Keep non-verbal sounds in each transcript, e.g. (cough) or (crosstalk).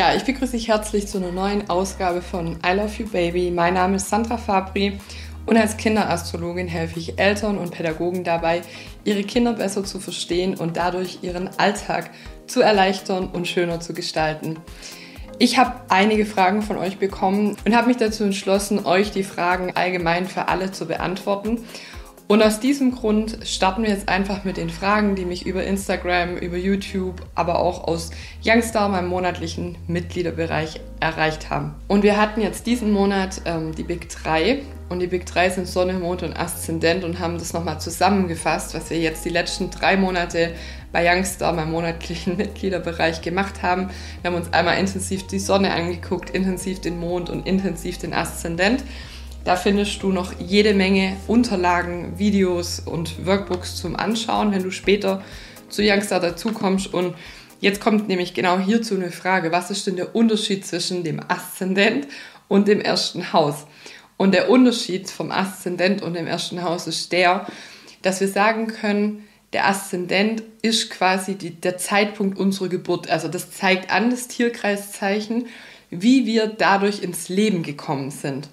Ja, ich begrüße dich herzlich zu einer neuen Ausgabe von I Love You Baby. Mein Name ist Sandra Fabri und als Kinderastrologin helfe ich Eltern und Pädagogen dabei, ihre Kinder besser zu verstehen und dadurch ihren Alltag zu erleichtern und schöner zu gestalten. Ich habe einige Fragen von euch bekommen und habe mich dazu entschlossen, euch die Fragen allgemein für alle zu beantworten. Und aus diesem Grund starten wir jetzt einfach mit den Fragen, die mich über Instagram, über YouTube, aber auch aus Youngstar, meinem monatlichen Mitgliederbereich, erreicht haben. Und wir hatten jetzt diesen Monat ähm, die Big 3 und die Big 3 sind Sonne, Mond und Aszendent und haben das nochmal zusammengefasst, was wir jetzt die letzten drei Monate bei Youngstar, meinem monatlichen (laughs) Mitgliederbereich, gemacht haben. Wir haben uns einmal intensiv die Sonne angeguckt, intensiv den Mond und intensiv den Aszendent. Da findest du noch jede Menge Unterlagen, Videos und Workbooks zum Anschauen, wenn du später zu Youngstar dazukommst. Und jetzt kommt nämlich genau hierzu eine Frage, was ist denn der Unterschied zwischen dem Aszendent und dem ersten Haus? Und der Unterschied vom Aszendent und dem ersten Haus ist der, dass wir sagen können, der Aszendent ist quasi die, der Zeitpunkt unserer Geburt. Also das zeigt an, das Tierkreiszeichen, wie wir dadurch ins Leben gekommen sind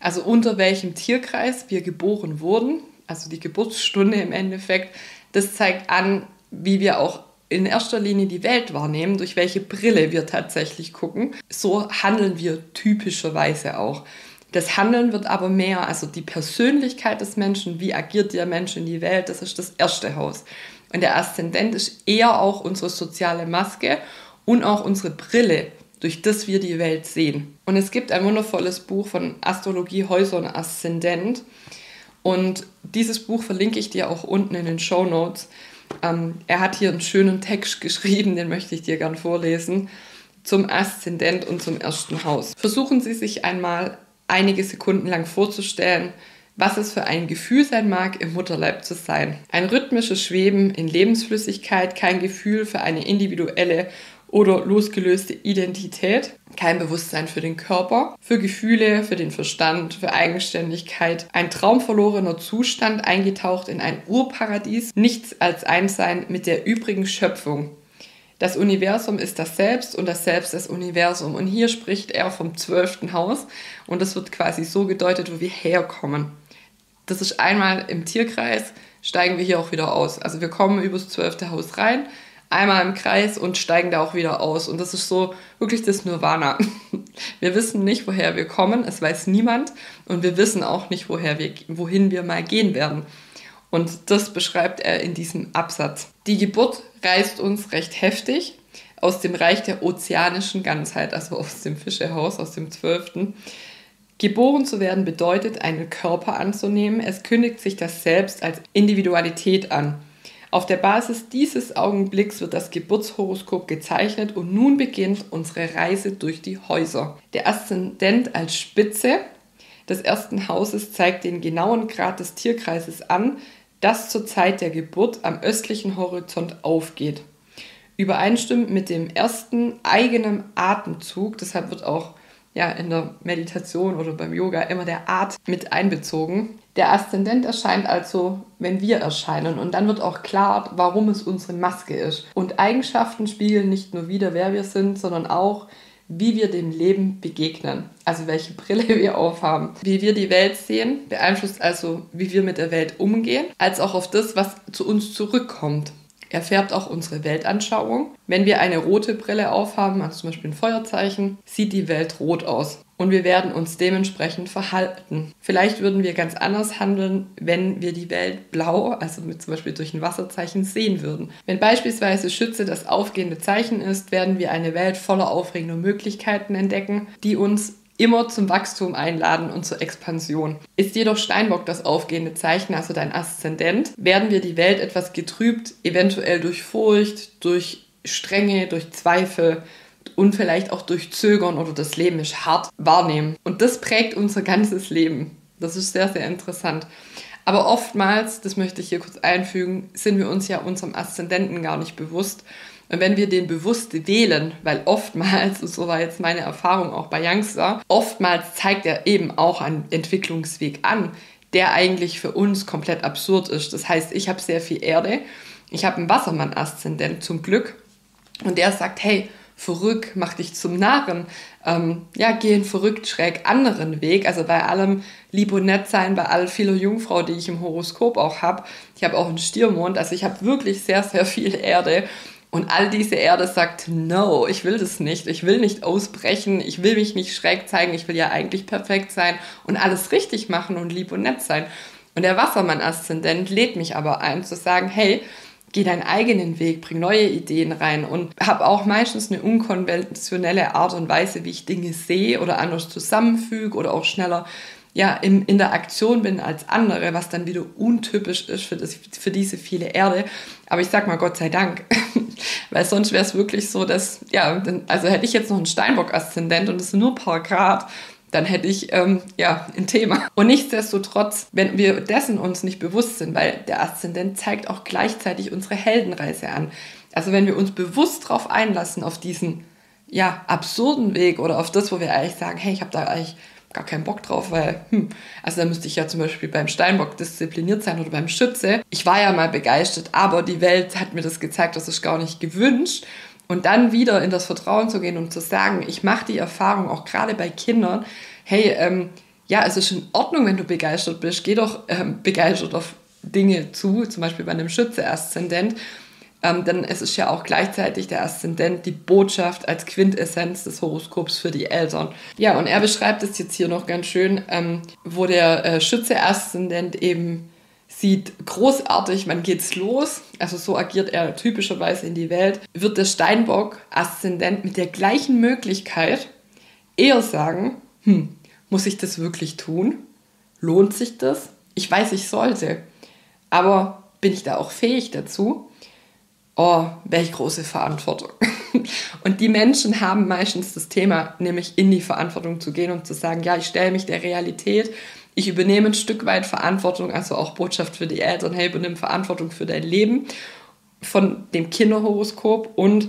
also unter welchem Tierkreis wir geboren wurden, also die Geburtsstunde im Endeffekt, das zeigt an, wie wir auch in erster Linie die Welt wahrnehmen, durch welche Brille wir tatsächlich gucken. So handeln wir typischerweise auch. Das Handeln wird aber mehr, also die Persönlichkeit des Menschen, wie agiert der Mensch in die Welt, das ist das erste Haus. Und der Aszendent ist eher auch unsere soziale Maske und auch unsere Brille, durch das wir die Welt sehen. Und es gibt ein wundervolles Buch von Astrologie, Häuser und Aszendent. Und dieses Buch verlinke ich dir auch unten in den Show Notes. Ähm, er hat hier einen schönen Text (laughs) geschrieben, den möchte ich dir gern vorlesen, zum Aszendent und zum ersten Haus. Versuchen Sie sich einmal einige Sekunden lang vorzustellen, was es für ein Gefühl sein mag, im Mutterleib zu sein. Ein rhythmisches Schweben in Lebensflüssigkeit, kein Gefühl für eine individuelle oder losgelöste Identität, kein Bewusstsein für den Körper, für Gefühle, für den Verstand, für Eigenständigkeit, ein traumverlorener Zustand eingetaucht in ein Urparadies, nichts als Einssein mit der übrigen Schöpfung. Das Universum ist das Selbst und das Selbst das Universum. Und hier spricht er vom zwölften Haus und das wird quasi so gedeutet, wo wir herkommen. Das ist einmal im Tierkreis, steigen wir hier auch wieder aus. Also wir kommen übers zwölfte Haus rein, einmal im Kreis und steigen da auch wieder aus. Und das ist so wirklich das Nirvana. (laughs) Wir wissen nicht, woher wir kommen, es weiß niemand und wir wissen auch nicht, woher wir, wohin wir mal gehen werden. Und das beschreibt er in diesem Absatz. Die Geburt reißt uns recht heftig aus dem Reich der ozeanischen Ganzheit, also aus dem Fischehaus, aus dem Zwölften. Geboren zu werden bedeutet, einen Körper anzunehmen. Es kündigt sich das Selbst als Individualität an. Auf der Basis dieses Augenblicks wird das Geburtshoroskop gezeichnet und nun beginnt unsere Reise durch die Häuser. Der Aszendent als Spitze des ersten Hauses zeigt den genauen Grad des Tierkreises an, das zur Zeit der Geburt am östlichen Horizont aufgeht. Übereinstimmend mit dem ersten eigenen Atemzug, deshalb wird auch ja, in der Meditation oder beim Yoga immer der Art mit einbezogen. Der Aszendent erscheint also, wenn wir erscheinen. Und dann wird auch klar, warum es unsere Maske ist. Und Eigenschaften spiegeln nicht nur wieder, wer wir sind, sondern auch, wie wir dem Leben begegnen. Also welche Brille (laughs) wir aufhaben. Wie wir die Welt sehen, beeinflusst also, wie wir mit der Welt umgehen, als auch auf das, was zu uns zurückkommt. Er färbt auch unsere Weltanschauung. Wenn wir eine rote Brille aufhaben, also zum Beispiel ein Feuerzeichen, sieht die Welt rot aus. Und wir werden uns dementsprechend verhalten. Vielleicht würden wir ganz anders handeln, wenn wir die Welt blau, also mit zum Beispiel durch ein Wasserzeichen, sehen würden. Wenn beispielsweise Schütze das aufgehende Zeichen ist, werden wir eine Welt voller aufregender Möglichkeiten entdecken, die uns immer zum Wachstum einladen und zur Expansion. Ist jedoch Steinbock das aufgehende Zeichen, also dein Aszendent, werden wir die Welt etwas getrübt, eventuell durch Furcht, durch Strenge, durch Zweifel und vielleicht auch durch Zögern oder das Leben ist hart wahrnehmen. Und das prägt unser ganzes Leben. Das ist sehr, sehr interessant. Aber oftmals, das möchte ich hier kurz einfügen, sind wir uns ja unserem Aszendenten gar nicht bewusst und wenn wir den bewusst wählen, weil oftmals, so war jetzt meine Erfahrung auch bei Youngster, oftmals zeigt er eben auch einen Entwicklungsweg an, der eigentlich für uns komplett absurd ist. Das heißt, ich habe sehr viel Erde, ich habe einen Wassermann-Aszendent zum Glück und der sagt, hey, verrückt, mach dich zum Narren, ähm, ja, geh einen verrückt schräg anderen Weg. Also bei allem lieb und nett sein, bei all vieler Jungfrau, die ich im Horoskop auch habe. Ich habe auch einen Stiermond, also ich habe wirklich sehr, sehr viel Erde. Und all diese Erde sagt, no, ich will das nicht. Ich will nicht ausbrechen. Ich will mich nicht schräg zeigen. Ich will ja eigentlich perfekt sein und alles richtig machen und lieb und nett sein. Und der Wassermann-Aszendent lädt mich aber ein, zu sagen, hey, geh deinen eigenen Weg, bring neue Ideen rein und habe auch meistens eine unkonventionelle Art und Weise, wie ich Dinge sehe oder anders zusammenfüge oder auch schneller ja, in, in der Aktion bin als andere, was dann wieder untypisch ist für, das, für diese viele Erde. Aber ich sag mal Gott sei Dank, (laughs) weil sonst wäre es wirklich so, dass, ja, also hätte ich jetzt noch einen Steinbock-Aszendent und es sind nur ein paar Grad, dann hätte ich ähm, ja ein Thema. Und nichtsdestotrotz, wenn wir dessen uns nicht bewusst sind, weil der Aszendent zeigt auch gleichzeitig unsere Heldenreise an. Also wenn wir uns bewusst darauf einlassen, auf diesen ja, absurden Weg oder auf das, wo wir eigentlich sagen, hey, ich habe da eigentlich gar keinen Bock drauf, weil, hm, also da müsste ich ja zum Beispiel beim Steinbock diszipliniert sein oder beim Schütze. Ich war ja mal begeistert, aber die Welt hat mir das gezeigt, das ist gar nicht gewünscht. Und dann wieder in das Vertrauen zu gehen und zu sagen, ich mache die Erfahrung auch gerade bei Kindern, hey, ähm, ja, es ist in Ordnung, wenn du begeistert bist, geh doch ähm, begeistert auf Dinge zu, zum Beispiel bei einem Schütze-Aszendent, ähm, denn es ist ja auch gleichzeitig der Aszendent die Botschaft als Quintessenz des Horoskops für die Eltern. Ja, und er beschreibt es jetzt hier noch ganz schön, ähm, wo der äh, Schütze-Aszendent eben sieht großartig, wann geht's los, also so agiert er typischerweise in die Welt, wird der Steinbock-Aszendent mit der gleichen Möglichkeit eher sagen, hm, muss ich das wirklich tun? Lohnt sich das? Ich weiß, ich sollte, aber bin ich da auch fähig dazu? Oh, welche große Verantwortung. (laughs) Und die Menschen haben meistens das Thema, nämlich in die Verantwortung zu gehen und zu sagen, ja, ich stelle mich der Realität, ich übernehme ein Stück weit Verantwortung, also auch Botschaft für die Eltern, hey, übernimm Verantwortung für dein Leben von dem Kinderhoroskop und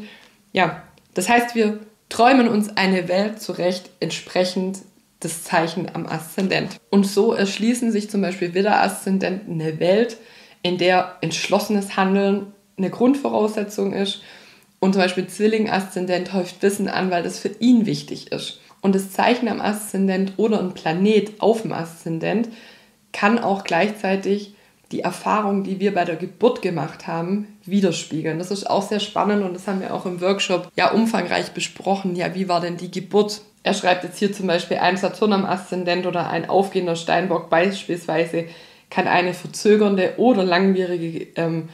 ja, das heißt, wir träumen uns eine Welt zurecht, entsprechend des Zeichen am Aszendent. Und so erschließen sich zum Beispiel Widder-Aszendenten eine Welt, in der entschlossenes Handeln eine Grundvoraussetzung ist und zum Beispiel Zwilling-Aszendent häuft Wissen an, weil das für ihn wichtig ist. Und das Zeichen am Aszendent oder ein Planet auf dem Aszendent kann auch gleichzeitig die Erfahrung, die wir bei der Geburt gemacht haben, widerspiegeln. Das ist auch sehr spannend und das haben wir auch im Workshop ja umfangreich besprochen. Ja, wie war denn die Geburt? Er schreibt jetzt hier zum Beispiel ein Saturn am Aszendent oder ein aufgehender Steinbock beispielsweise kann eine verzögernde oder langwierige ähm,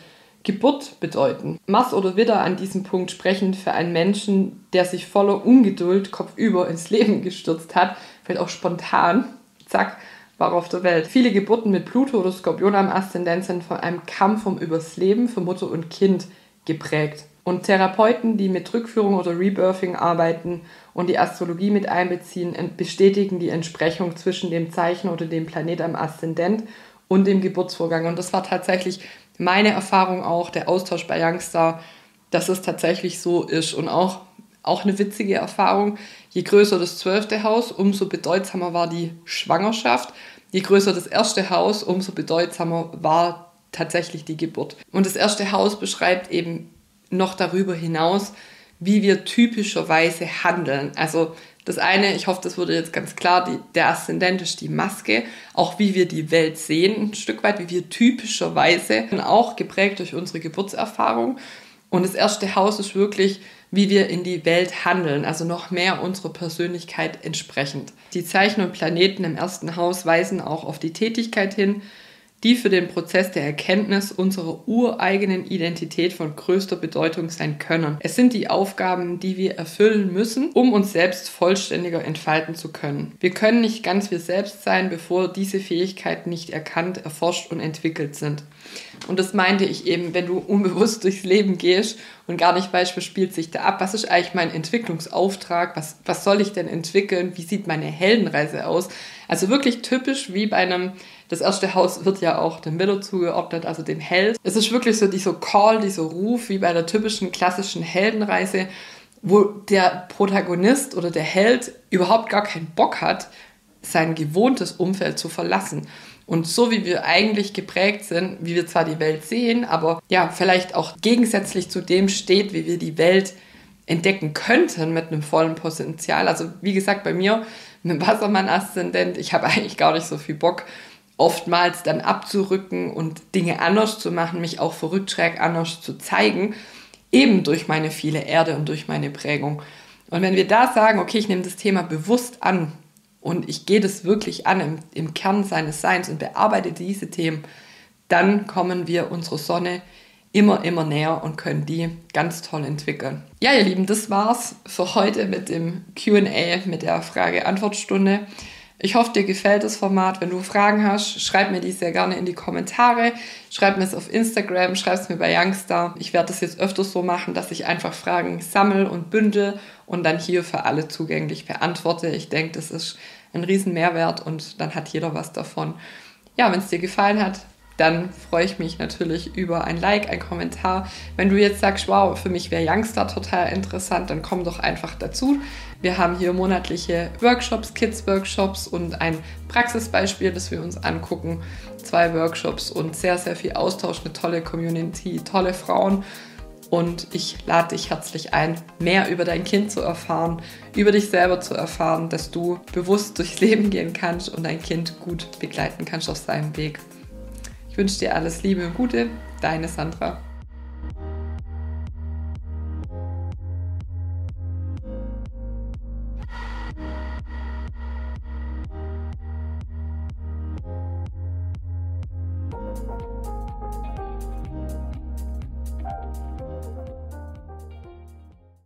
Geburt bedeuten. Mars oder Widder an diesem Punkt sprechen für einen Menschen, der sich voller Ungeduld kopfüber ins Leben gestürzt hat, vielleicht auch spontan, zack, war auf der Welt. Viele Geburten mit Pluto oder Skorpion am Aszendent sind von einem Kampf um übers Leben für Mutter und Kind geprägt. Und Therapeuten, die mit Rückführung oder Rebirthing arbeiten und die Astrologie mit einbeziehen, bestätigen die Entsprechung zwischen dem Zeichen oder dem Planet am Aszendent und dem Geburtsvorgang. Und das war tatsächlich meine Erfahrung auch, der Austausch bei Youngstar, dass es tatsächlich so ist. Und auch, auch eine witzige Erfahrung, je größer das zwölfte Haus, umso bedeutsamer war die Schwangerschaft. Je größer das erste Haus, umso bedeutsamer war tatsächlich die Geburt. Und das erste Haus beschreibt eben noch darüber hinaus, wie wir typischerweise handeln. Also das eine, ich hoffe, das wurde jetzt ganz klar, die, der Aszendent ist die Maske, auch wie wir die Welt sehen, ein Stück weit, wie wir typischerweise, auch geprägt durch unsere Geburtserfahrung. Und das erste Haus ist wirklich, wie wir in die Welt handeln, also noch mehr unserer Persönlichkeit entsprechend. Die Zeichen und Planeten im ersten Haus weisen auch auf die Tätigkeit hin, die für den Prozess der Erkenntnis unserer ureigenen Identität von größter Bedeutung sein können. Es sind die Aufgaben, die wir erfüllen müssen, um uns selbst vollständiger entfalten zu können. Wir können nicht ganz wir selbst sein, bevor diese Fähigkeiten nicht erkannt, erforscht und entwickelt sind. Und das meinte ich eben, wenn du unbewusst durchs Leben gehst und gar nicht weißt, was spielt sich da ab, was ist eigentlich mein Entwicklungsauftrag, was, was soll ich denn entwickeln, wie sieht meine Heldenreise aus. Also wirklich typisch wie bei einem das erste Haus wird ja auch dem Widow zugeordnet, also dem Held. Es ist wirklich so dieser Call, dieser Ruf, wie bei der typischen klassischen Heldenreise, wo der Protagonist oder der Held überhaupt gar keinen Bock hat, sein gewohntes Umfeld zu verlassen. Und so wie wir eigentlich geprägt sind, wie wir zwar die Welt sehen, aber ja, vielleicht auch gegensätzlich zu dem steht, wie wir die Welt entdecken könnten mit einem vollen Potenzial. Also wie gesagt, bei mir mit dem Wassermann-Aszendent, ich habe (laughs) eigentlich gar nicht so viel Bock, oftmals dann abzurücken und Dinge anders zu machen, mich auch verrückt schräg anders zu zeigen, eben durch meine viele Erde und durch meine Prägung. Und wenn wir da sagen, okay, ich nehme das Thema bewusst an und ich gehe das wirklich an im, im Kern seines Seins und bearbeite diese Themen, dann kommen wir unserer Sonne immer, immer näher und können die ganz toll entwickeln. Ja, ihr Lieben, das war's für heute mit dem QA, mit der Frage-Antwort-Stunde. Ich hoffe, dir gefällt das Format. Wenn du Fragen hast, schreib mir die sehr gerne in die Kommentare. Schreib mir es auf Instagram, schreib es mir bei Youngstar. Ich werde das jetzt öfters so machen, dass ich einfach Fragen sammle und bündel und dann hier für alle zugänglich beantworte. Ich denke, das ist ein riesen Mehrwert und dann hat jeder was davon. Ja, wenn es dir gefallen hat, dann freue ich mich natürlich über ein Like, ein Kommentar. Wenn du jetzt sagst, wow, für mich wäre Youngstar total interessant, dann komm doch einfach dazu. Wir haben hier monatliche Workshops, Kids-Workshops und ein Praxisbeispiel, das wir uns angucken. Zwei Workshops und sehr, sehr viel Austausch, eine tolle Community, tolle Frauen. Und ich lade dich herzlich ein, mehr über dein Kind zu erfahren, über dich selber zu erfahren, dass du bewusst durchs Leben gehen kannst und dein Kind gut begleiten kannst auf seinem Weg. Wünsche dir alles Liebe und Gute, deine Sandra.